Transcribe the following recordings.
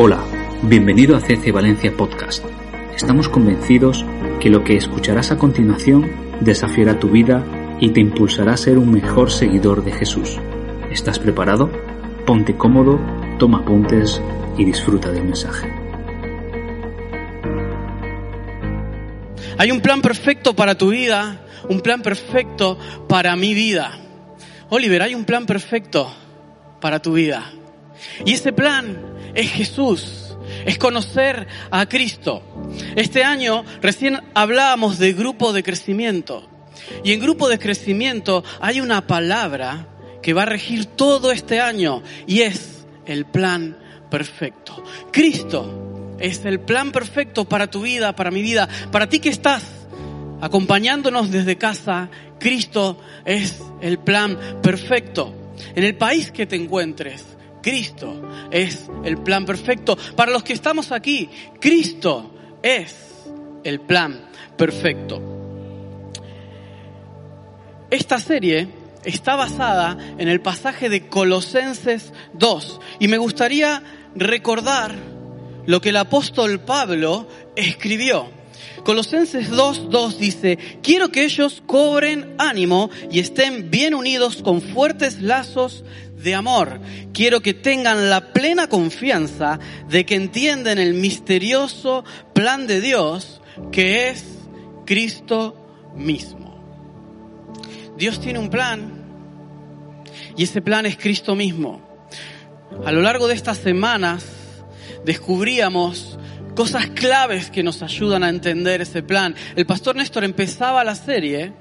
Hola, bienvenido a CC Valencia Podcast. Estamos convencidos que lo que escucharás a continuación desafiará tu vida y te impulsará a ser un mejor seguidor de Jesús. ¿Estás preparado? Ponte cómodo, toma apuntes y disfruta del mensaje. Hay un plan perfecto para tu vida, un plan perfecto para mi vida. Oliver, hay un plan perfecto para tu vida. Y ese plan es Jesús, es conocer a Cristo. Este año recién hablábamos de grupo de crecimiento. Y en grupo de crecimiento hay una palabra que va a regir todo este año y es el plan perfecto. Cristo es el plan perfecto para tu vida, para mi vida, para ti que estás acompañándonos desde casa. Cristo es el plan perfecto. En el país que te encuentres, Cristo es el plan perfecto. Para los que estamos aquí, Cristo es el plan perfecto. Esta serie está basada en el pasaje de Colosenses 2 y me gustaría recordar lo que el apóstol Pablo escribió. Colosenses 2.2 dice, quiero que ellos cobren ánimo y estén bien unidos con fuertes lazos de amor. Quiero que tengan la plena confianza de que entienden el misterioso plan de Dios que es Cristo mismo. Dios tiene un plan y ese plan es Cristo mismo. A lo largo de estas semanas descubríamos cosas claves que nos ayudan a entender ese plan. El pastor Néstor empezaba la serie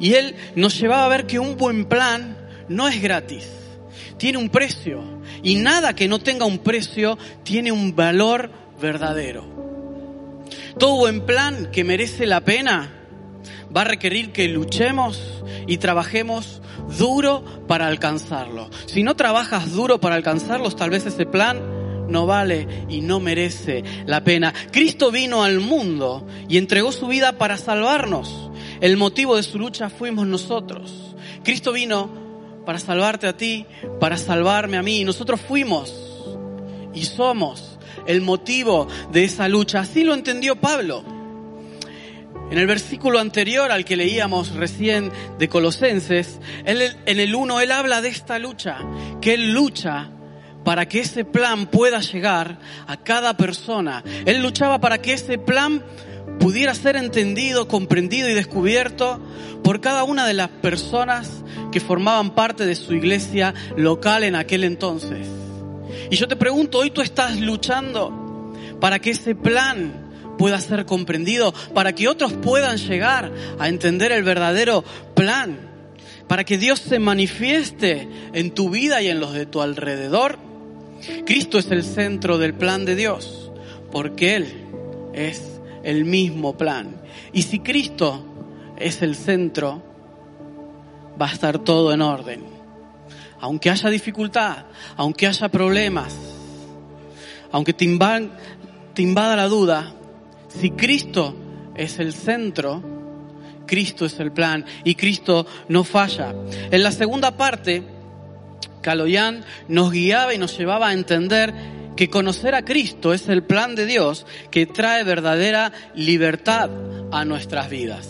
y él nos llevaba a ver que un buen plan no es gratis tiene un precio y nada que no tenga un precio tiene un valor verdadero. Todo buen plan que merece la pena va a requerir que luchemos y trabajemos duro para alcanzarlo. Si no trabajas duro para alcanzarlos, tal vez ese plan no vale y no merece la pena. Cristo vino al mundo y entregó su vida para salvarnos. El motivo de su lucha fuimos nosotros. Cristo vino para salvarte a ti, para salvarme a mí. Nosotros fuimos y somos el motivo de esa lucha. Así lo entendió Pablo. En el versículo anterior al que leíamos recién de Colosenses, en el 1 él habla de esta lucha, que él lucha para que ese plan pueda llegar a cada persona. Él luchaba para que ese plan pudiera ser entendido, comprendido y descubierto por cada una de las personas que formaban parte de su iglesia local en aquel entonces. Y yo te pregunto, hoy tú estás luchando para que ese plan pueda ser comprendido, para que otros puedan llegar a entender el verdadero plan, para que Dios se manifieste en tu vida y en los de tu alrededor. Cristo es el centro del plan de Dios, porque Él es el mismo plan. Y si Cristo es el centro, va a estar todo en orden. Aunque haya dificultad, aunque haya problemas, aunque te, invada la duda, si Cristo es el centro, Cristo es el plan y Cristo no falla. En la segunda parte, Caloyán nos guiaba y nos llevaba a entender que conocer a Cristo es el plan de Dios que trae verdadera libertad a nuestras vidas.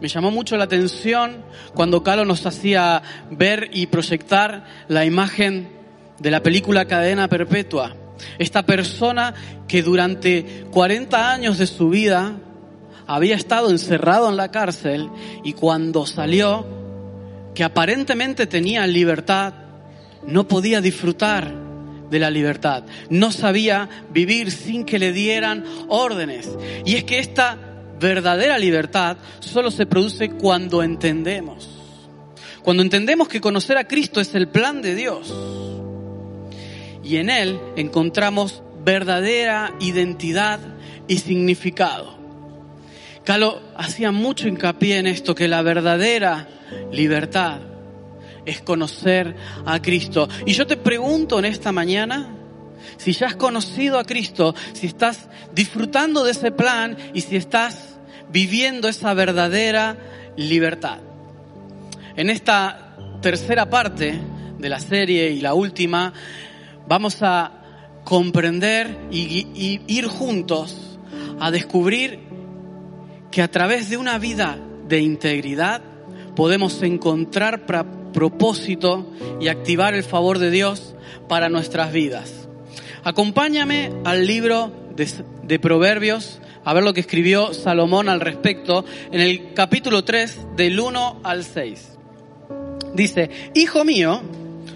Me llamó mucho la atención cuando Carlos nos hacía ver y proyectar la imagen de la película Cadena Perpetua. Esta persona que durante 40 años de su vida había estado encerrado en la cárcel y cuando salió, que aparentemente tenía libertad, no podía disfrutar de la libertad. No sabía vivir sin que le dieran órdenes. Y es que esta verdadera libertad solo se produce cuando entendemos. Cuando entendemos que conocer a Cristo es el plan de Dios. Y en Él encontramos verdadera identidad y significado. Calo hacía mucho hincapié en esto, que la verdadera libertad es conocer a Cristo. Y yo te pregunto en esta mañana, si ya has conocido a Cristo, si estás disfrutando de ese plan y si estás viviendo esa verdadera libertad. En esta tercera parte de la serie y la última, vamos a comprender y, ir juntos a descubrir que a través de una vida de integridad podemos encontrar propósito y activar el favor de Dios para nuestras vidas. Acompáñame al libro de, de, Proverbios a ver lo que escribió Salomón al respecto en el capítulo 3 del 1 al 6. Dice, Hijo mío,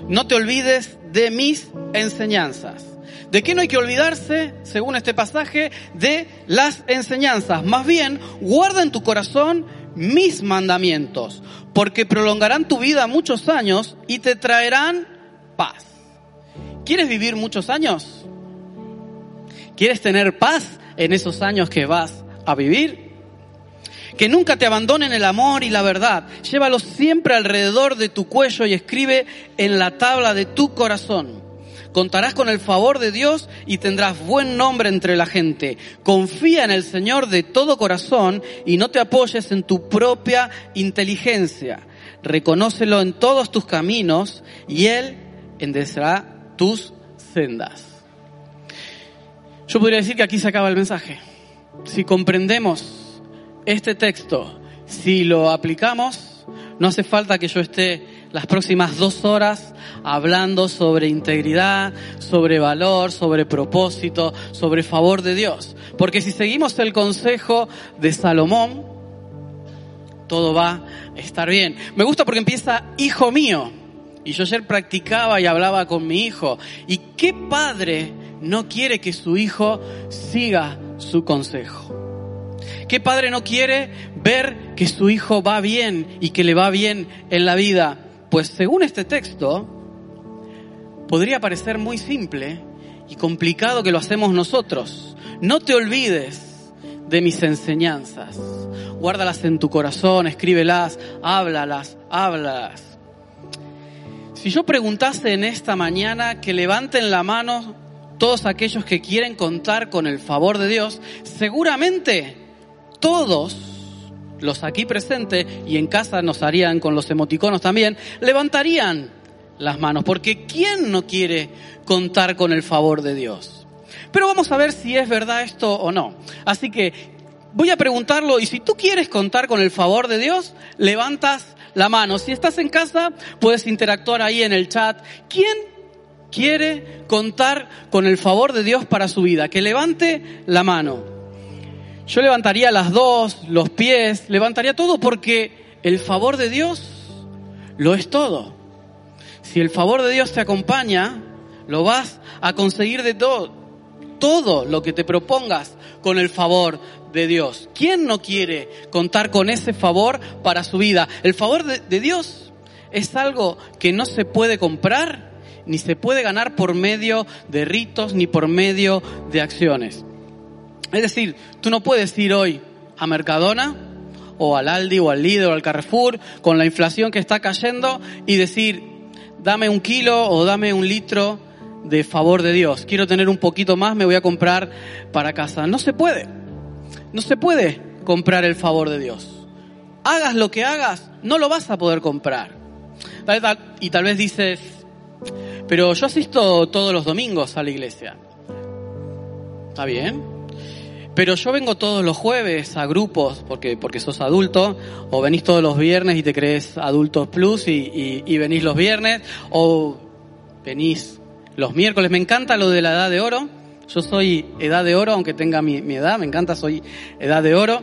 no te olvides de mis enseñanzas. ¿De qué no hay que olvidarse, según este pasaje? De las enseñanzas. Más bien, guarda en tu corazón mis mandamientos, porque prolongarán tu vida muchos años y te traerán paz. ¿Quieres vivir muchos años? ¿Quieres tener paz en esos años que vas a vivir? Que nunca te abandonen el amor y la verdad. Llévalos siempre alrededor de tu cuello y escribe en la tabla de tu corazón. Contarás con el favor de Dios y tendrás buen nombre entre la gente. Confía en el Señor de todo corazón y no te apoyes en tu propia inteligencia. Reconócelo en todos tus caminos y Él enderezará tus sendas. Yo podría decir que aquí se acaba el mensaje. Si comprendemos este texto, si lo aplicamos, no hace falta que yo esté las próximas dos horas hablando sobre integridad, sobre valor, sobre propósito, sobre favor de Dios. Porque si seguimos el consejo de Salomón, todo va a estar bien. Me gusta porque empieza, hijo mío. Y yo ayer practicaba y hablaba con mi hijo. ¿Y qué padre no quiere que su hijo siga su consejo? ¿Qué padre no quiere ver que su hijo va bien y que le va bien en la vida? Pues según este texto, podría parecer muy simple y complicado que lo hacemos nosotros. No te olvides de mis enseñanzas. Guárdalas en tu corazón, escríbelas, háblalas, háblalas. Si yo preguntase en esta mañana que levanten la mano todos aquellos que quieren contar con el favor de Dios, seguramente todos los aquí presentes, y en casa nos harían con los emoticonos también, levantarían las manos, porque ¿quién no quiere contar con el favor de Dios? Pero vamos a ver si es verdad esto o no. Así que voy a preguntarlo, y si tú quieres contar con el favor de Dios, levantas la mano. Si estás en casa, puedes interactuar ahí en el chat. ¿Quién quiere contar con el favor de Dios para su vida? Que levante la mano. Yo levantaría las dos, los pies, levantaría todo porque el favor de Dios lo es todo. Si el favor de Dios te acompaña, lo vas a conseguir de todo. Todo lo que te propongas con el favor de Dios. ¿Quién no quiere contar con ese favor para su vida? El favor de, de Dios es algo que no se puede comprar ni se puede ganar por medio de ritos ni por medio de acciones. Es decir, tú no puedes ir hoy a Mercadona o al Aldi o al Lidl o al Carrefour con la inflación que está cayendo y decir, dame un kilo o dame un litro de favor de Dios. Quiero tener un poquito más, me voy a comprar para casa. No se puede. No se puede comprar el favor de Dios. Hagas lo que hagas, no lo vas a poder comprar. Y tal vez dices, pero yo asisto todos los domingos a la iglesia. ¿Está bien? Pero yo vengo todos los jueves a grupos porque, porque sos adulto, o venís todos los viernes y te crees adultos plus y, y, venís los viernes, o venís los miércoles. Me encanta lo de la edad de oro. Yo soy edad de oro, aunque tenga mi, edad, me encanta, soy edad de oro.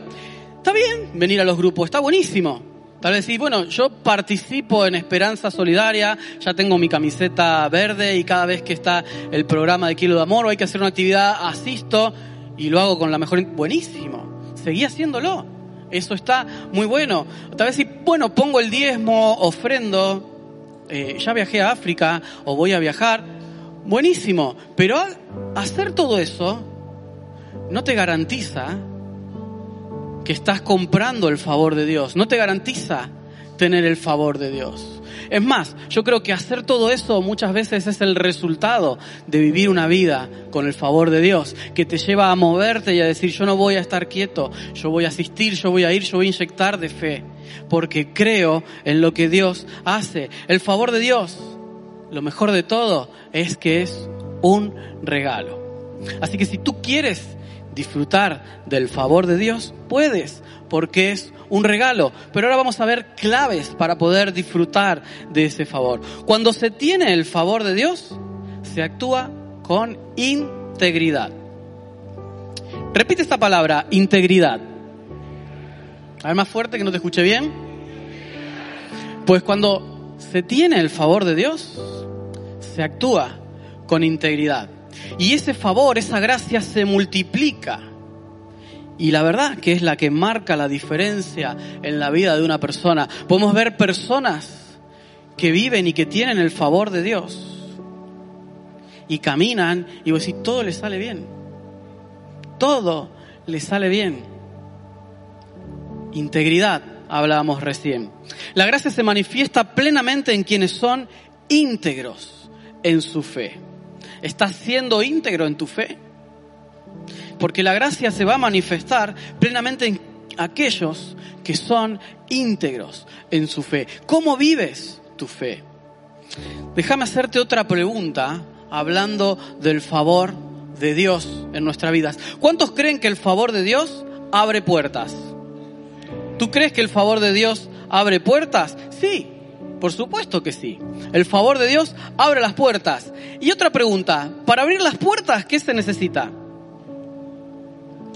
Está bien venir a los grupos, está buenísimo. Tal vez sí, bueno, yo participo en Esperanza Solidaria, ya tengo mi camiseta verde y cada vez que está el programa de Kilo de Amor o hay que hacer una actividad, asisto y lo hago con la mejor... Buenísimo, seguí haciéndolo. Eso está muy bueno. Tal vez si, bueno, pongo el diezmo, ofrendo, eh, ya viajé a África o voy a viajar, buenísimo. Pero hacer todo eso no te garantiza que estás comprando el favor de Dios, no te garantiza tener el favor de Dios. Es más, yo creo que hacer todo eso muchas veces es el resultado de vivir una vida con el favor de Dios, que te lleva a moverte y a decir, yo no voy a estar quieto, yo voy a asistir, yo voy a ir, yo voy a inyectar de fe, porque creo en lo que Dios hace. El favor de Dios, lo mejor de todo, es que es un regalo. Así que si tú quieres disfrutar del favor de Dios, puedes, porque es un regalo. Pero ahora vamos a ver claves para poder disfrutar de ese favor. Cuando se tiene el favor de Dios, se actúa con integridad. Repite esta palabra, integridad. A más fuerte que no te escuche bien. Pues cuando se tiene el favor de Dios, se actúa con integridad. Y ese favor, esa gracia se multiplica. Y la verdad que es la que marca la diferencia en la vida de una persona. Podemos ver personas que viven y que tienen el favor de Dios. Y caminan y vos decís, todo les sale bien. Todo les sale bien. Integridad, hablábamos recién. La gracia se manifiesta plenamente en quienes son íntegros en su fe. ¿Estás siendo íntegro en tu fe? Porque la gracia se va a manifestar plenamente en aquellos que son íntegros en su fe. ¿Cómo vives tu fe? Déjame hacerte otra pregunta hablando del favor de Dios en nuestras vidas. ¿Cuántos creen que el favor de Dios abre puertas? ¿Tú crees que el favor de Dios abre puertas? Sí, por supuesto que sí. El favor de Dios abre las puertas. Y otra pregunta, para abrir las puertas, ¿qué se necesita?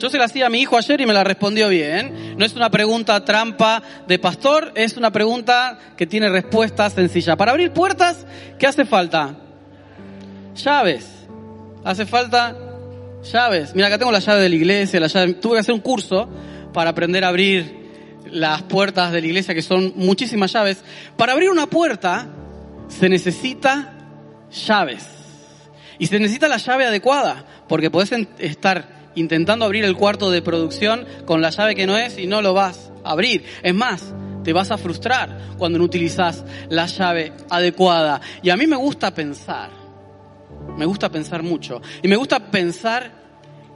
Yo se la hacía a mi hijo ayer y me la respondió bien. No es una pregunta trampa de pastor, es una pregunta que tiene respuesta sencilla. Para abrir puertas, ¿qué hace falta? Llaves. Hace falta llaves. Mira, acá tengo la llave de la iglesia, la. Tuve que hacer un curso para aprender a abrir las puertas de la iglesia, que son muchísimas llaves. Para abrir una puerta se necesita llaves. Y se necesita la llave adecuada, porque podés estar intentando abrir el cuarto de producción con la llave que no es y no lo vas a abrir. Es más, te vas a frustrar cuando no utilizas la llave adecuada. Y a mí me gusta pensar, me gusta pensar mucho, y me gusta pensar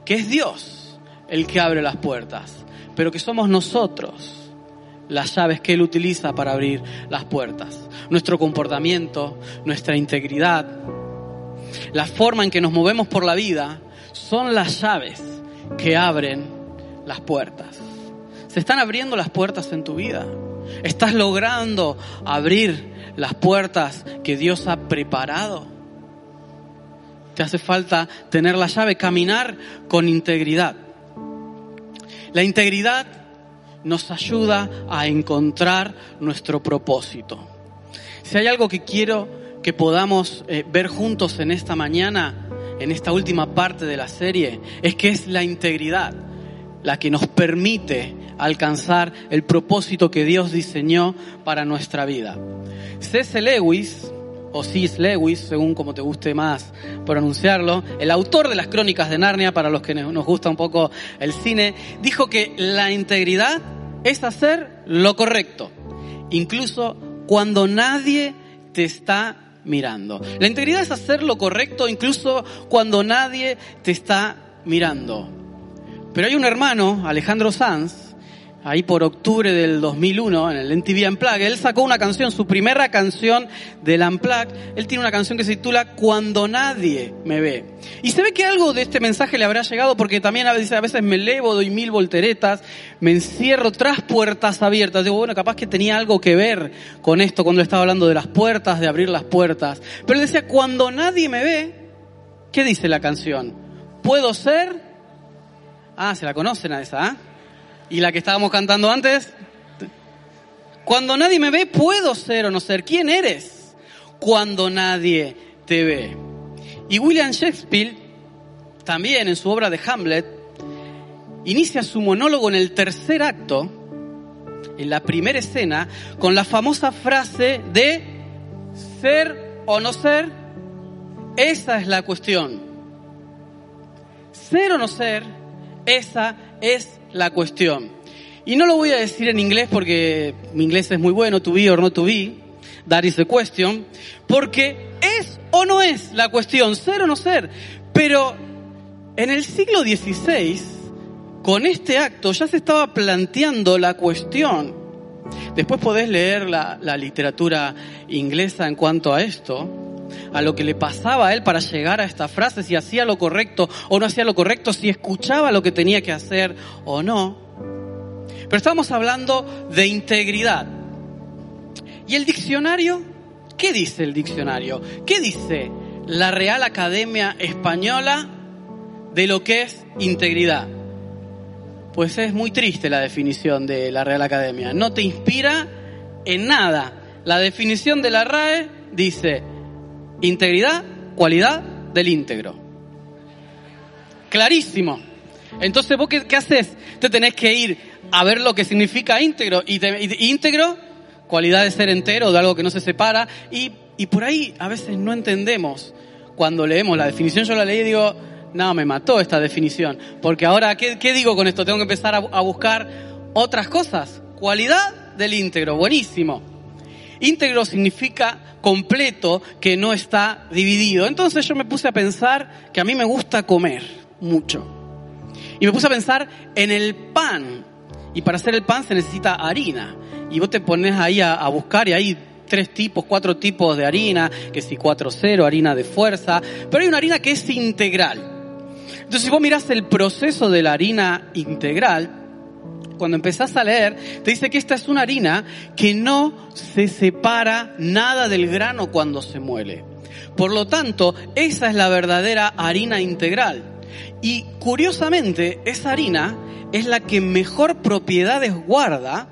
que es Dios el que abre las puertas, pero que somos nosotros las llaves que Él utiliza para abrir las puertas. Nuestro comportamiento, nuestra integridad, la forma en que nos movemos por la vida son las llaves que abren las puertas. Se están abriendo las puertas en tu vida. Estás logrando abrir las puertas que Dios ha preparado. Te hace falta tener la llave, caminar con integridad. La integridad nos ayuda a encontrar nuestro propósito. Si hay algo que quiero que podamos eh, ver juntos en esta mañana, en esta última parte de la serie, es que es la integridad la que nos permite alcanzar el propósito que Dios diseñó para nuestra vida. C.S. Lewis, o C.S. Lewis, según como te guste más pronunciarlo, el autor de las crónicas de Narnia, para los que nos gusta un poco el cine, dijo que la integridad es hacer lo correcto, incluso cuando nadie te está mirando. La integridad es hacer lo correcto incluso cuando nadie te está mirando. Pero hay un hermano, Alejandro Sanz, ahí por octubre del 2001, en el MTV Unplugged, él sacó una canción, su primera canción del Unplugged. Él tiene una canción que se titula Cuando nadie me ve. Y se ve que algo de este mensaje le habrá llegado porque también a veces, a veces me elevo, doy mil volteretas, me encierro tras puertas abiertas. Digo, bueno, capaz que tenía algo que ver con esto cuando estaba hablando de las puertas, de abrir las puertas. Pero él decía, cuando nadie me ve, ¿qué dice la canción? ¿Puedo ser? Ah, se la conocen a esa, ¿ah? ¿Y la que estábamos cantando antes? Cuando nadie me ve, puedo ser o no ser. ¿Quién eres? Cuando nadie te ve. Y William Shakespeare, también en su obra de Hamlet, inicia su monólogo en el tercer acto, en la primera escena, con la famosa frase de ser o no ser. Esa es la cuestión. Ser o no ser, esa es la cuestión. Y no lo voy a decir en inglés porque mi inglés es muy bueno, to be or not to be, that is the question, porque es o no es la cuestión, ser o no ser. Pero en el siglo XVI, con este acto ya se estaba planteando la cuestión. Después podés leer la, la literatura inglesa en cuanto a esto, a lo que le pasaba a él para llegar a esta frase, si hacía lo correcto o no hacía lo correcto, si escuchaba lo que tenía que hacer o no. Pero estamos hablando de integridad. ¿Y el diccionario? ¿Qué dice el diccionario? ¿Qué dice la Real Academia Española de lo que es integridad? Pues es muy triste la definición de la Real Academia. No te inspira en nada. La definición de la RAE dice integridad, cualidad del íntegro. Clarísimo. Entonces, ¿vos qué, haces? Te tenés que ir a ver lo que significa íntegro. Y, íntegro, cualidad de ser entero, de algo que no se separa. Y, y por ahí a veces no entendemos cuando leemos la definición. Yo la leí y digo, no, me mató esta definición. Porque ahora, ¿qué, qué digo con esto? Tengo que empezar a, a buscar otras cosas. Cualidad del íntegro, buenísimo. Íntegro significa completo que no está dividido. Entonces yo me puse a pensar que a mí me gusta comer mucho. Y me puse a pensar en el pan. Y para hacer el pan se necesita harina. Y vos te pones ahí a, buscar y hay tres tipos, cuatro tipos de harina, que si 4-0, harina de fuerza, pero hay una harina que es integral. Entonces si vos mirás el proceso de la harina integral, cuando empezás a leer, te dice que esta es una harina que no se separa nada del grano cuando se muele. Por lo tanto, esa es la verdadera harina integral. Y curiosamente, esa harina es la que mejor propiedades guarda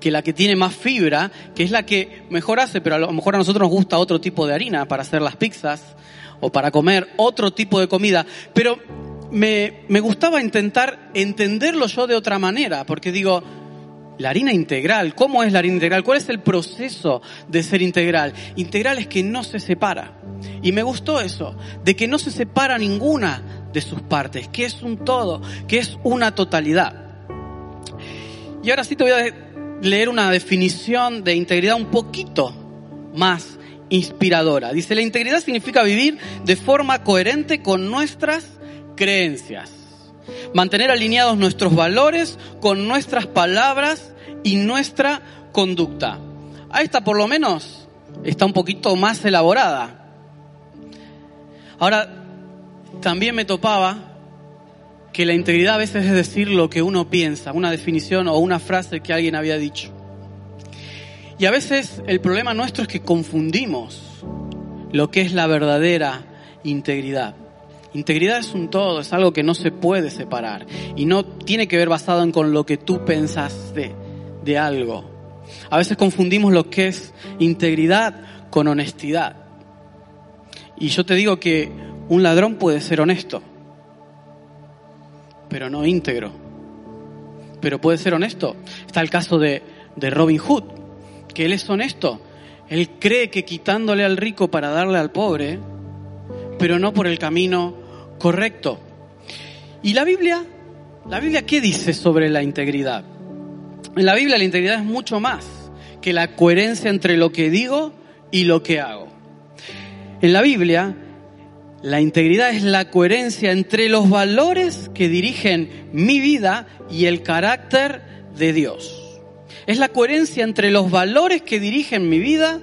que la que tiene más fibra, que es la que mejor hace, pero a lo mejor a nosotros nos gusta otro tipo de harina para hacer las pizzas o para comer otro tipo de comida. Pero me, gustaba intentar entenderlo yo de otra manera, porque digo, la harina integral, ¿cómo es la harina integral? ¿Cuál es el proceso de ser integral? Integral es que no se separa. Y me gustó eso, de que no se separa ninguna de sus partes, que es un todo, que es una totalidad. Y ahora sí te voy a leer una definición de integridad un poquito más inspiradora. Dice, la integridad significa vivir de forma coherente con nuestras creencias. Mantener alineados nuestros valores con nuestras palabras y nuestra conducta. A esta por lo menos está un poquito más elaborada. Ahora, también me topaba que la integridad a veces es decir lo que uno piensa, una definición o una frase que alguien había dicho. Y a veces el problema nuestro es que confundimos lo que es la verdadera integridad. Integridad es un todo, es algo que no se puede separar y no tiene que ver basado en con lo que tú pensas de, de algo. A veces confundimos lo que es integridad con honestidad. Y yo te digo que un ladrón puede ser honesto, pero no íntegro. Pero puede ser honesto. Está el caso de, de Robin Hood, que él es honesto. Él cree que quitándole al rico para darle al pobre, pero no por el camino correcto. ¿Y la Biblia? ¿La Biblia qué dice sobre la integridad? En la Biblia la integridad es mucho más que la coherencia entre lo que digo y lo que hago. En la Biblia, la integridad es la coherencia entre los valores que dirigen mi vida y el carácter de Dios. Es la coherencia entre los valores que dirigen mi vida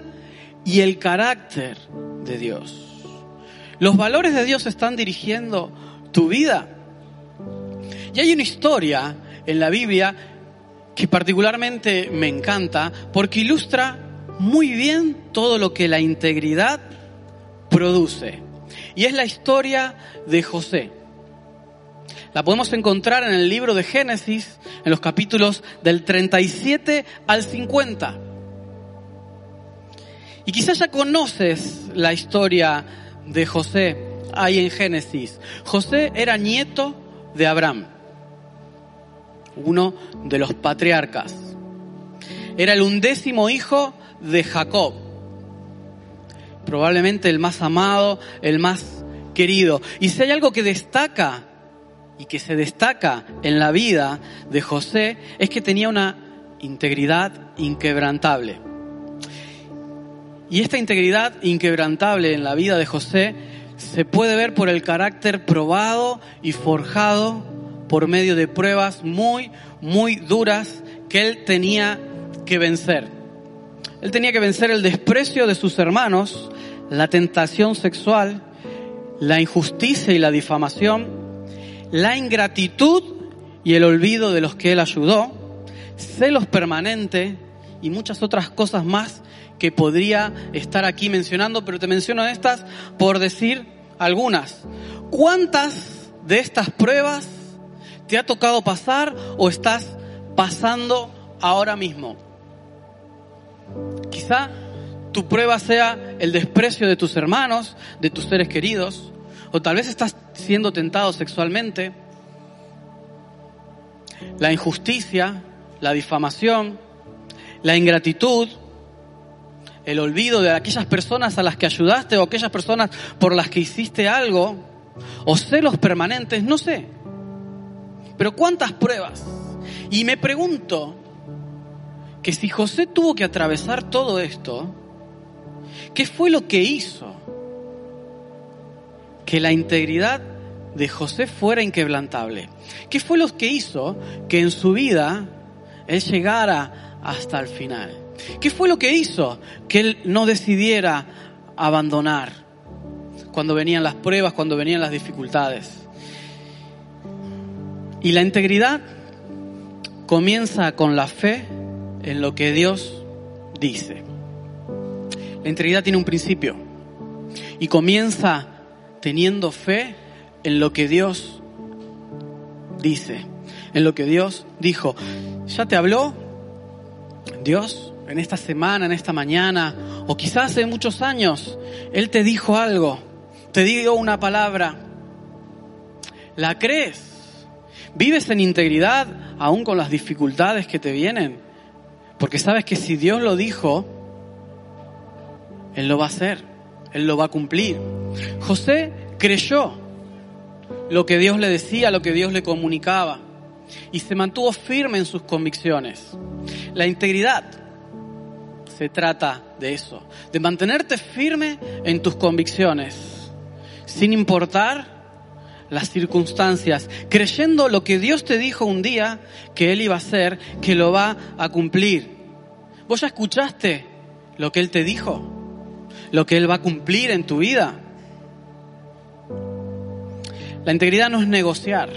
y el carácter de Dios. Los valores de Dios están dirigiendo tu vida. Y hay una historia en la Biblia que particularmente me encanta porque ilustra muy bien todo lo que la integridad produce. Y es la historia de José. La podemos encontrar en el libro de Génesis, en los capítulos del 37 al 50. Y quizás ya conoces la historia de José ahí en Génesis. José era nieto de Abraham, uno de los patriarcas. Era el undécimo hijo de Jacob, probablemente el más amado, el más querido. Y si hay algo que destaca y que se destaca en la vida de José, es que tenía una integridad inquebrantable. Y esta integridad inquebrantable en la vida de José se puede ver por el carácter probado y forjado por medio de pruebas muy, muy duras que él tenía que vencer. Él tenía que vencer el desprecio de sus hermanos, la tentación sexual, la injusticia y la difamación, la ingratitud y el olvido de los que él ayudó, celos permanentes y muchas otras cosas más que podría estar aquí mencionando, pero te menciono estas por decir algunas. ¿Cuántas de estas pruebas te ha tocado pasar o estás pasando ahora mismo? Quizá tu prueba sea el desprecio de tus hermanos, de tus seres queridos, o tal vez estás siendo tentado sexualmente, la injusticia, la difamación, la ingratitud, el olvido de aquellas personas a las que ayudaste o aquellas personas por las que hiciste algo, o celos permanentes, no sé. Pero ¿cuántas pruebas? Y me pregunto que si José tuvo que atravesar todo esto, ¿qué fue lo que hizo? Que la integridad de José fuera inquebrantable. ¿Qué fue lo que hizo que en su vida él llegara hasta el final? ¿Qué fue lo que hizo que él no decidiera abandonar cuando venían las pruebas, cuando venían las dificultades? Y la integridad comienza con la fe en lo que Dios dice. La integridad tiene un principio y comienza teniendo fe en lo que Dios dice, en lo que Dios dijo. ¿Ya te habló Dios? En esta semana, en esta mañana, o quizás hace muchos años, Él te dijo algo, te dio una palabra. ¿La crees? ¿Vives en integridad aún con las dificultades que te vienen? Porque sabes que si Dios lo dijo, Él lo va a hacer, Él lo va a cumplir. José creyó lo que Dios le decía, lo que Dios le comunicaba, y se mantuvo firme en sus convicciones. La integridad se trata de eso, de mantenerte firme en tus convicciones, sin importar las circunstancias, creyendo lo que Dios te dijo un día que Él iba a hacer, que lo va a cumplir. ¿Vos ya escuchaste lo que Él te dijo? Lo que Él va a cumplir en tu vida. La integridad no es negociar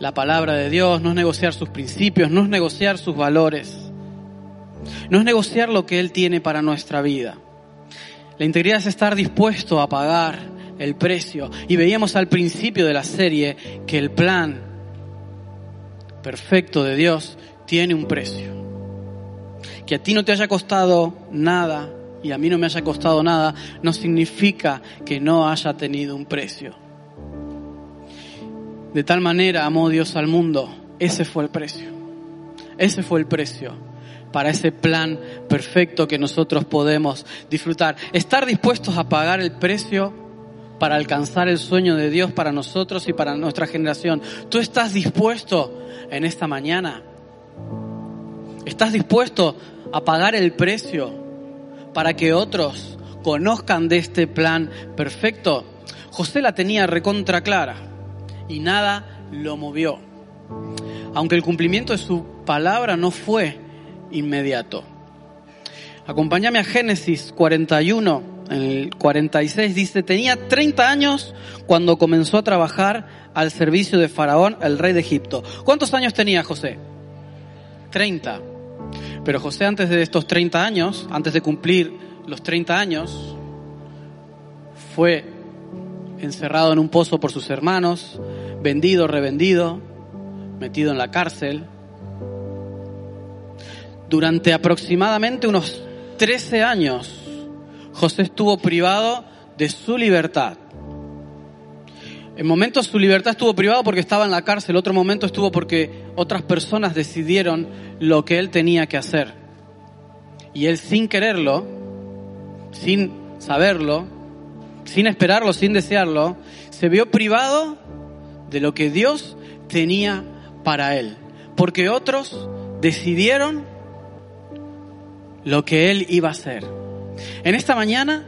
la palabra de Dios, no es negociar sus principios, no es negociar sus valores. No es negociar lo que Él tiene para nuestra vida. La integridad es estar dispuesto a pagar el precio. Y veíamos al principio de la serie que el plan perfecto de Dios tiene un precio. Que a ti no te haya costado nada y a mí no me haya costado nada, no significa que no haya tenido un precio. De tal manera amó Dios al mundo, ese fue el precio. Ese fue el precio para ese plan perfecto que nosotros podemos disfrutar. Estar dispuestos a pagar el precio para alcanzar el sueño de Dios para nosotros y para nuestra generación. ¿Tú estás dispuesto en esta mañana? ¿Estás dispuesto a pagar el precio para que otros conozcan de este plan perfecto? José la tenía recontra clara y nada lo movió. Aunque el cumplimiento de su palabra no fue inmediato. Acompáñame a Génesis 41, en el 46 dice, tenía 30 años cuando comenzó a trabajar al servicio de Faraón, el rey de Egipto. ¿Cuántos años tenía José? 30. Pero José antes de estos 30 años, antes de cumplir los 30 años, fue encerrado en un pozo por sus hermanos, vendido, revendido, metido en la cárcel, durante aproximadamente unos 13 años, José estuvo privado de su libertad. En momentos su libertad estuvo privada porque estaba en la cárcel, otro momento estuvo porque otras personas decidieron lo que él tenía que hacer. Y él sin quererlo, sin saberlo, sin esperarlo, sin desearlo, se vio privado de lo que Dios tenía para él. Porque otros decidieron lo que Él iba a hacer. En esta mañana,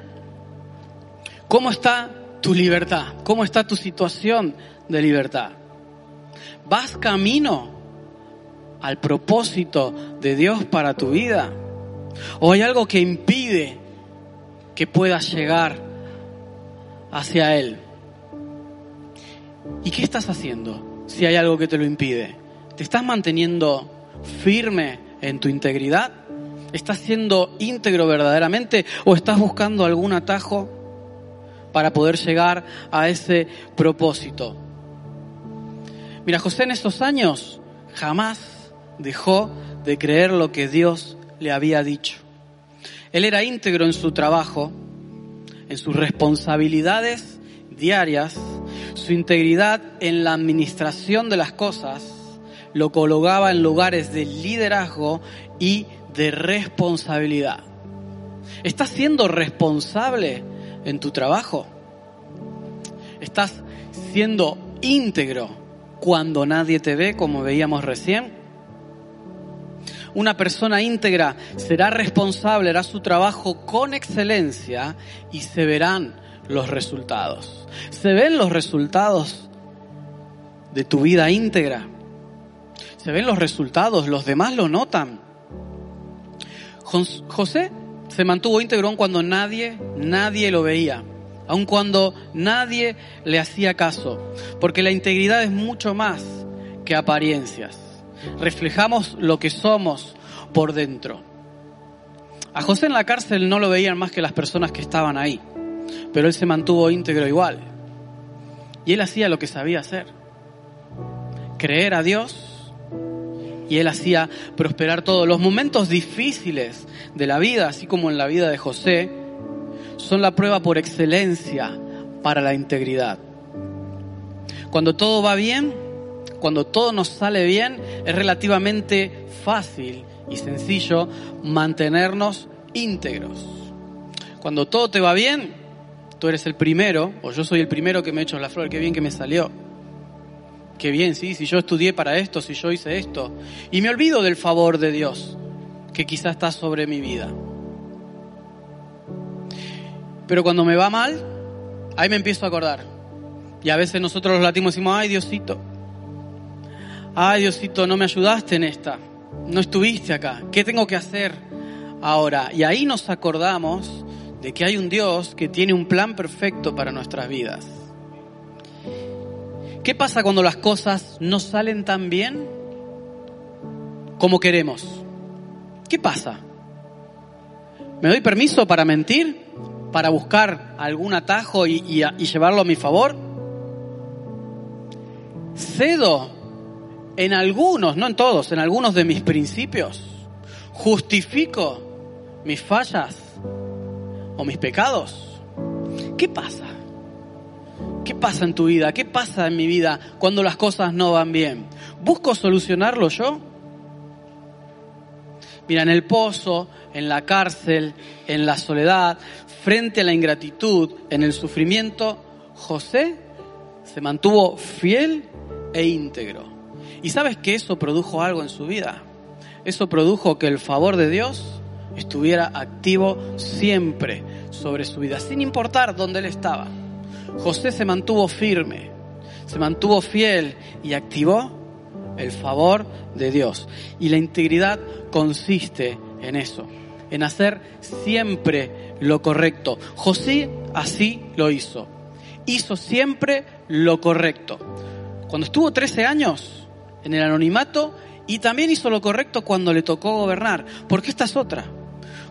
¿cómo está tu libertad? ¿Cómo está tu situación de libertad? ¿Vas camino al propósito de Dios para tu vida? ¿O hay algo que impide que puedas llegar hacia Él. ¿Y qué estás haciendo si hay algo que te lo impide? ¿Te estás manteniendo firme en tu integridad? ¿Estás siendo íntegro verdaderamente o estás buscando algún atajo para poder llegar a ese propósito? Mira, José en estos años jamás dejó de creer lo que Dios le había dicho. Él era íntegro en su trabajo, en sus responsabilidades diarias, su integridad en la administración de las cosas, lo colocaba en lugares de liderazgo y de responsabilidad. ¿Estás siendo responsable en tu trabajo? ¿Estás siendo íntegro cuando nadie te ve, como veíamos recién? Una persona íntegra será responsable, hará su trabajo con excelencia y se verán los resultados. Se ven los resultados de tu vida íntegra. Se ven los resultados, los demás lo notan. José se mantuvo íntegro aun cuando nadie, nadie lo veía, aun cuando nadie le hacía caso, porque la integridad es mucho más que apariencias. Reflejamos lo que somos por dentro. A José en la cárcel no lo veían más que las personas que estaban ahí, pero él se mantuvo íntegro igual. Y él hacía lo que sabía hacer, creer a Dios y él hacía prosperar todos. Los momentos difíciles de la vida, así como en la vida de José, son la prueba por excelencia para la integridad. Cuando todo va bien, cuando todo nos sale bien, es relativamente fácil y sencillo mantenernos íntegros. Cuando todo te va bien, tú eres el primero, o yo soy el primero que me echo la flor, qué bien que me salió qué bien, sí, si yo estudié para esto, si yo hice esto. Y me olvido del favor de Dios que quizás está sobre mi vida. Pero cuando me va mal, ahí me empiezo a acordar. Y a veces nosotros los latinos decimos, ay Diosito, ay Diosito, no me ayudaste en esta, no estuviste acá, ¿qué tengo que hacer ahora? Y ahí nos acordamos de que hay un Dios que tiene un plan perfecto para nuestras vidas. ¿Qué pasa cuando las cosas no salen tan bien como queremos? ¿Qué pasa? ¿Me doy permiso para mentir? ¿Para buscar algún atajo y, llevarlo a mi favor? ¿Cedo en algunos, no en todos, en algunos de mis principios? ¿Justifico mis fallas o mis pecados? ¿Qué pasa? ¿Qué pasa en tu vida? ¿Qué pasa en mi vida cuando las cosas no van bien? ¿Busco solucionarlo yo? Mira, en el pozo, en la cárcel, en la soledad, frente a la ingratitud, en el sufrimiento, José se mantuvo fiel e íntegro. ¿Y sabes que eso produjo algo en su vida? Eso produjo que el favor de Dios estuviera activo siempre sobre su vida, sin importar dónde él estaba. José se mantuvo firme, se mantuvo fiel y activó el favor de Dios. Y la integridad consiste en eso, en hacer siempre lo correcto. José así lo hizo. Hizo siempre lo correcto. Cuando estuvo 13 años en el anonimato y también hizo lo correcto cuando le tocó gobernar, porque esta es otra.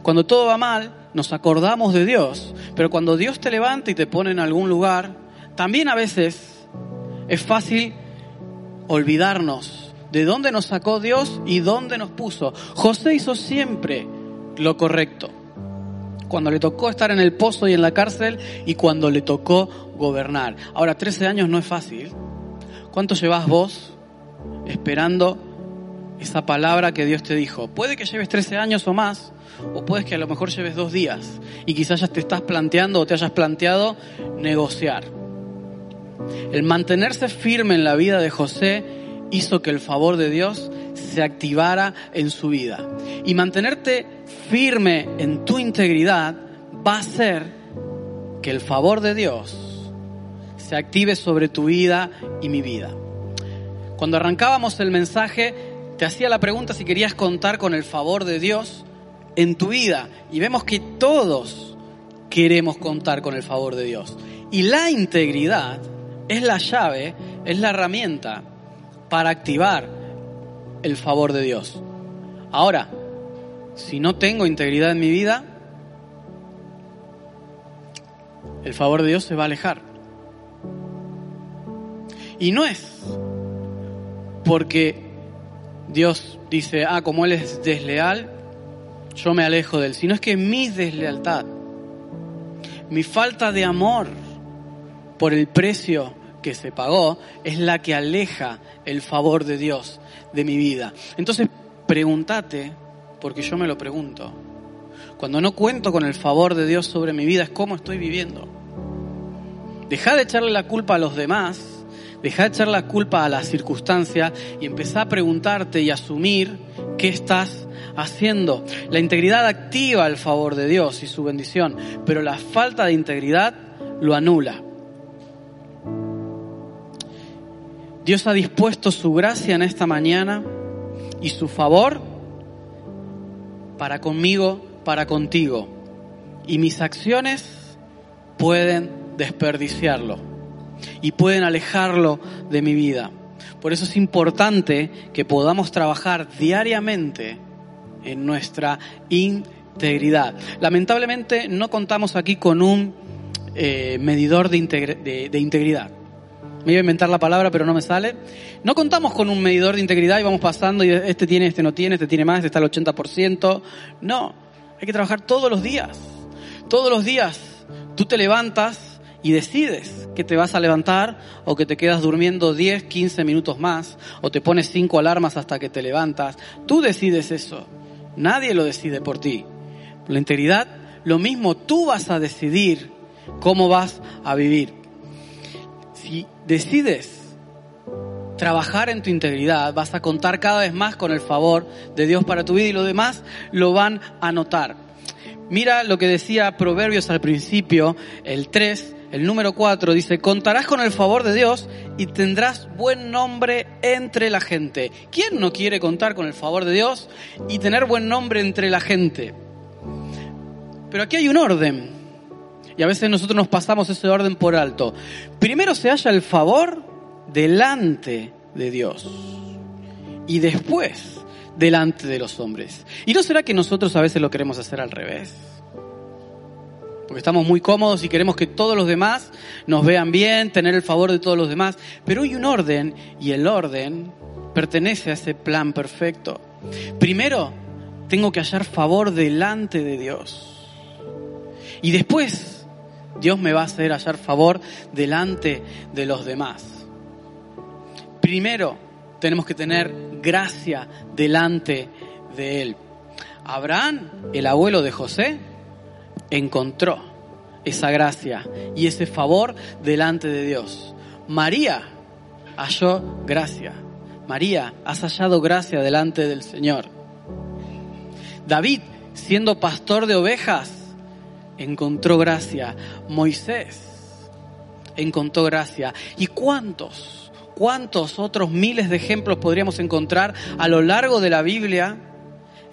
Cuando todo va mal, nos acordamos de Dios, pero cuando Dios te levanta y te pone en algún lugar, también a veces es fácil olvidarnos de dónde nos sacó Dios y dónde nos puso. José hizo siempre lo correcto. Cuando le tocó estar en el pozo y en la cárcel y cuando le tocó gobernar. Ahora, 13 años no es fácil. ¿Cuánto llevas vos esperando esa palabra que Dios te dijo? Puede que lleves 13 años o más, o puedes que a lo mejor lleves dos días y quizás ya te estás planteando o te hayas planteado negociar. El mantenerse firme en la vida de José hizo que el favor de Dios se activara en su vida. Y mantenerte firme en tu integridad va a hacer que el favor de Dios se active sobre tu vida y mi vida. Cuando arrancábamos el mensaje, te hacía la pregunta si querías contar con el favor de Dios en tu vida. Y vemos que todos queremos contar con el favor de Dios. Y la integridad es la llave, es la herramienta para activar el favor de Dios. Ahora, si no tengo integridad en mi vida, el favor de Dios se va a alejar. Y no es porque Dios dice, ah, como Él es desleal, yo me alejo de Él, sino es que mi deslealtad, mi falta de amor por el precio que se pagó, es la que aleja el favor de Dios de mi vida. Entonces, pregúntate, porque yo me lo pregunto, cuando no cuento con el favor de Dios sobre mi vida, es cómo estoy viviendo. Deja de echarle la culpa a los demás Deja de echar la culpa a la circunstancia y empezá a preguntarte y asumir qué estás haciendo. La integridad activa el favor de Dios y su bendición, pero la falta de integridad lo anula. Dios ha dispuesto su gracia en esta mañana y su favor para conmigo, para contigo. Y mis acciones pueden desperdiciarlo y pueden alejarlo de mi vida. Por eso es importante que podamos trabajar diariamente en nuestra integridad. Lamentablemente no contamos aquí con un eh, medidor de, integridad. Me iba a inventar la palabra, pero no me sale. No contamos con un medidor de integridad y vamos pasando y este tiene, este no tiene, este tiene más, este está al 80%. No, hay que trabajar todos los días. Todos los días tú te levantas y decides que te vas a levantar o que te quedas durmiendo 10, 15 minutos más o te pones cinco alarmas hasta que te levantas. Tú decides eso. Nadie lo decide por ti. La integridad, lo mismo, tú vas a decidir cómo vas a vivir. Si decides trabajar en tu integridad, vas a contar cada vez más con el favor de Dios para tu vida y lo demás lo van a notar. Mira lo que decía Proverbios al principio, el 3, el número 4 dice, contarás con el favor de Dios y tendrás buen nombre entre la gente. ¿Quién no quiere contar con el favor de Dios y tener buen nombre entre la gente? Pero aquí hay un orden. Y a veces nosotros nos pasamos ese orden por alto. Primero se halla el favor delante de Dios. Y después delante de los hombres. ¿Y no será que nosotros a veces lo queremos hacer al revés? Porque estamos muy cómodos y queremos que todos los demás nos vean bien, tener el favor de todos los demás. Pero hay un orden y el orden pertenece a ese plan perfecto. Primero, tengo que hallar favor delante de Dios. Y después, Dios me va a hacer hallar favor delante de los demás. Primero, tenemos que tener gracia delante de Él. Abraham, el abuelo de José, encontró esa gracia y ese favor delante de Dios. María halló gracia. María, has hallado gracia delante del Señor. David, siendo pastor de ovejas, encontró gracia. Moisés encontró gracia. ¿Y cuántos, cuántos otros miles de ejemplos podríamos encontrar a lo largo de la Biblia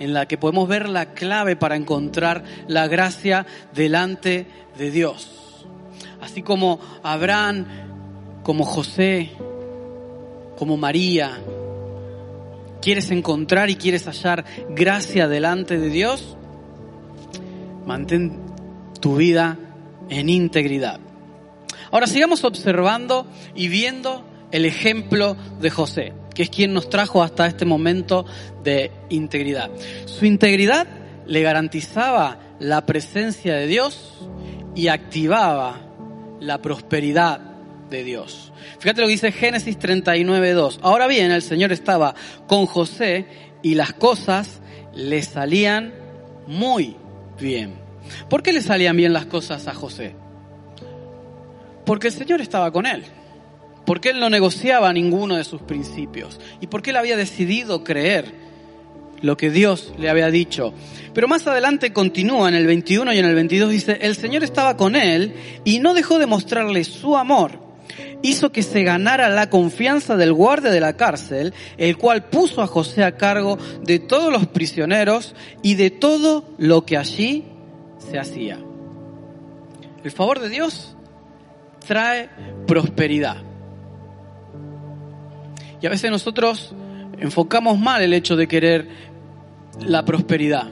en la que podemos ver la clave para encontrar la gracia delante de Dios. Así como Abraham, como José, como María, quieres encontrar y quieres hallar gracia delante de Dios, mantén tu vida en integridad. Ahora sigamos observando y viendo el ejemplo de José que es quien nos trajo hasta este momento de integridad. Su integridad le garantizaba la presencia de Dios y activaba la prosperidad de Dios. Fíjate lo que dice Génesis 39.2. Ahora bien, el Señor estaba con José y las cosas le salían muy bien. ¿Por qué le salían bien las cosas a José? Porque el Señor estaba con él porque él no negociaba ninguno de sus principios y porque él había decidido creer lo que Dios le había dicho. Pero más adelante continúa en el 21 y en el 22 dice, el Señor estaba con él y no dejó de mostrarle su amor. Hizo que se ganara la confianza del guardia de la cárcel, el cual puso a José a cargo de todos los prisioneros y de todo lo que allí se hacía. El favor de Dios trae prosperidad. Y a veces nosotros enfocamos mal el hecho de querer la prosperidad.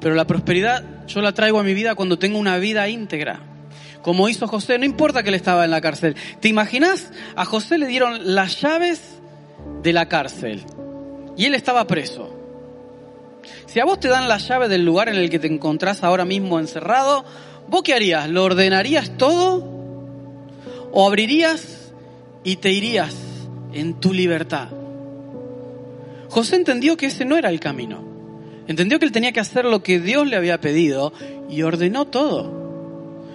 Pero la prosperidad yo la traigo a mi vida cuando tengo una vida íntegra. Como hizo José, no importa que él estaba en la cárcel. ¿Te imaginas? A José le dieron las llaves de la cárcel y él estaba preso. Si a vos te dan la llave del lugar en el que te encontrás ahora mismo encerrado, ¿vos qué harías? ¿Lo ordenarías todo? ¿O abrirías y te irías en tu libertad? José entendió que ese no era el camino. Entendió que él tenía que hacer lo que Dios le había pedido y ordenó todo.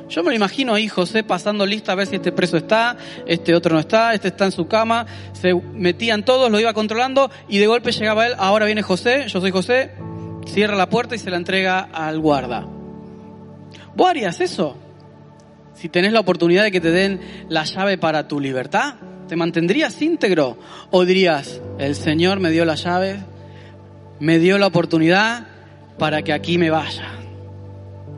Yo me lo imagino ahí José pasando lista a ver si este preso está, este otro no está, este está en su cama, se metían todos, lo iba controlando y de golpe llegaba él, ahora viene José, yo soy José, cierra la puerta y se la entrega al guarda. ¿Vos harías eso? Si tenés la oportunidad de que te den la llave para tu libertad, ¿te mantendrías íntegro? ¿O dirías, el Señor me dio la llave, me dio la oportunidad para que aquí me vaya?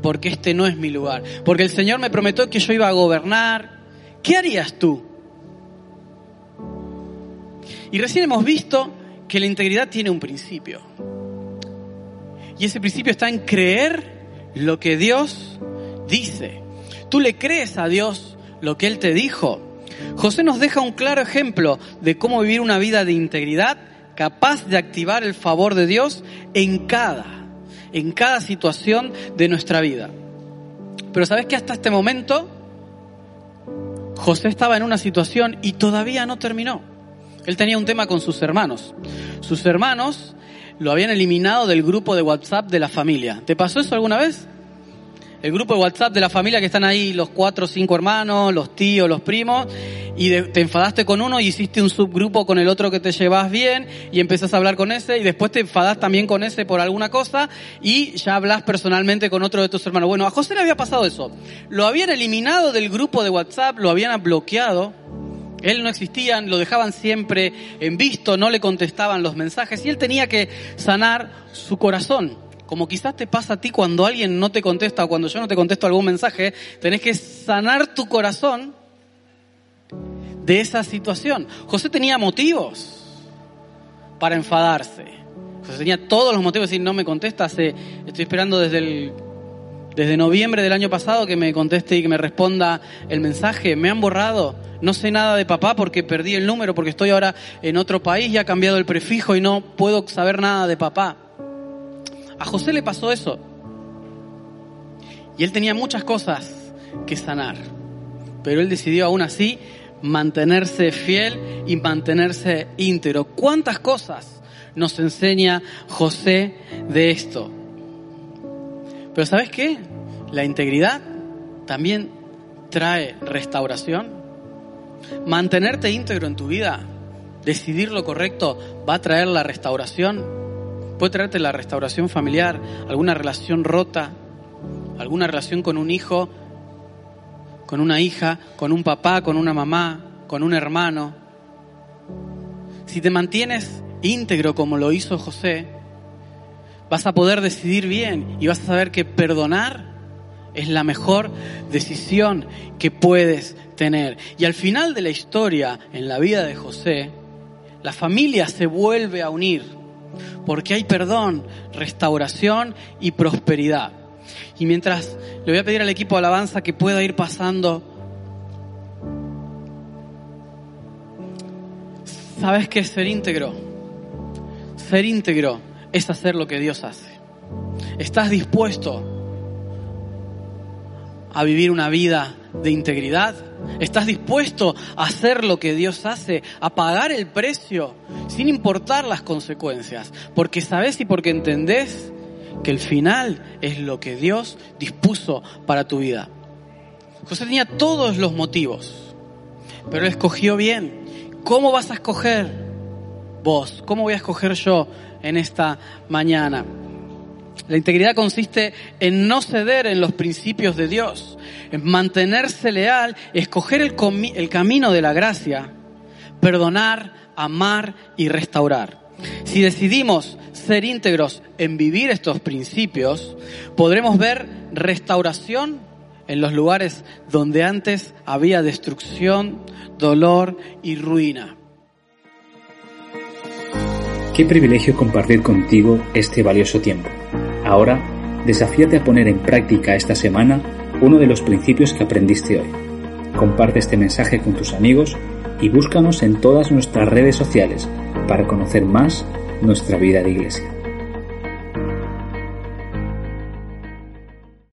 porque este no es mi lugar. Porque el Señor me prometió que yo iba a gobernar. ¿Qué harías tú? Y recién hemos visto que la integridad tiene un principio. Y ese principio está en creer lo que Dios dice. Tú le crees a Dios lo que Él te dijo. José nos deja un claro ejemplo de cómo vivir una vida de integridad capaz de activar el favor de Dios en cada en cada situación de nuestra vida. Pero sabes que hasta este momento José estaba en una situación y todavía no terminó. Él tenía un tema con sus hermanos. Sus hermanos lo habían eliminado del grupo de WhatsApp de la familia. ¿Te pasó eso alguna vez? El grupo de WhatsApp de la familia que están ahí los cuatro o cinco hermanos, los tíos, los primos, y te enfadaste con uno y hiciste un subgrupo con el otro que te llevas bien y empezás a hablar con ese y después te enfadás también con ese por alguna cosa y ya hablas personalmente con otro de tus hermanos. Bueno, a José le había pasado eso. Lo habían eliminado del grupo de WhatsApp, lo habían bloqueado. Él no existía, lo dejaban siempre en visto, no le contestaban los mensajes y él tenía que sanar su corazón como quizás te pasa a ti cuando alguien no te contesta o cuando yo no te contesto algún mensaje, tenés que sanar tu corazón de esa situación. José tenía motivos para enfadarse. José tenía todos los motivos de decir, no me contesta, estoy esperando desde el desde noviembre del año pasado que me conteste y que me responda el mensaje. Me han borrado. No sé nada de papá porque perdí el número, porque estoy ahora en otro país y ha cambiado el prefijo y no puedo saber nada de papá. A José le pasó eso. Y él tenía muchas cosas que sanar. Pero él decidió aún así mantenerse fiel y mantenerse íntegro. ¿Cuántas cosas nos enseña José de esto? Pero ¿sabes qué? La integridad también trae restauración. Mantenerte íntegro en tu vida, decidir lo correcto, va a traer la restauración. Puede traerte la restauración familiar, alguna relación rota, alguna relación con un hijo, con una hija, con un papá, con una mamá, con un hermano. Si te mantienes íntegro como lo hizo José, vas a poder decidir bien y vas a saber que perdonar es la mejor decisión que puedes tener. Y al final de la historia, en la vida de José, la familia se vuelve a unir porque hay perdón, restauración y prosperidad. Y mientras le voy a pedir al equipo de alabanza que pueda ir pasando, ¿sabes qué es ser íntegro? Ser íntegro es hacer lo que Dios hace. ¿Estás dispuesto a vivir una vida de integridad? ¿Estás dispuesto a hacer lo que Dios hace, a pagar el precio sin importar las consecuencias? Porque sabes y porque entendés que el final es lo que Dios dispuso para tu vida. José tenía todos los motivos, pero él escogió bien. ¿Cómo vas a escoger vos? ¿Cómo voy a escoger yo en esta mañana? La integridad consiste en no ceder en los principios de Dios, en mantenerse leal, escoger el, camino de la gracia, perdonar, amar y restaurar. Si decidimos ser íntegros en vivir estos principios, podremos ver restauración en los lugares donde antes había destrucción, dolor y ruina. Qué privilegio compartir contigo este valioso tiempo. Ahora, desafíate a poner en práctica esta semana uno de los principios que aprendiste hoy. Comparte este mensaje con tus amigos y búscanos en todas nuestras redes sociales para conocer más nuestra vida de iglesia.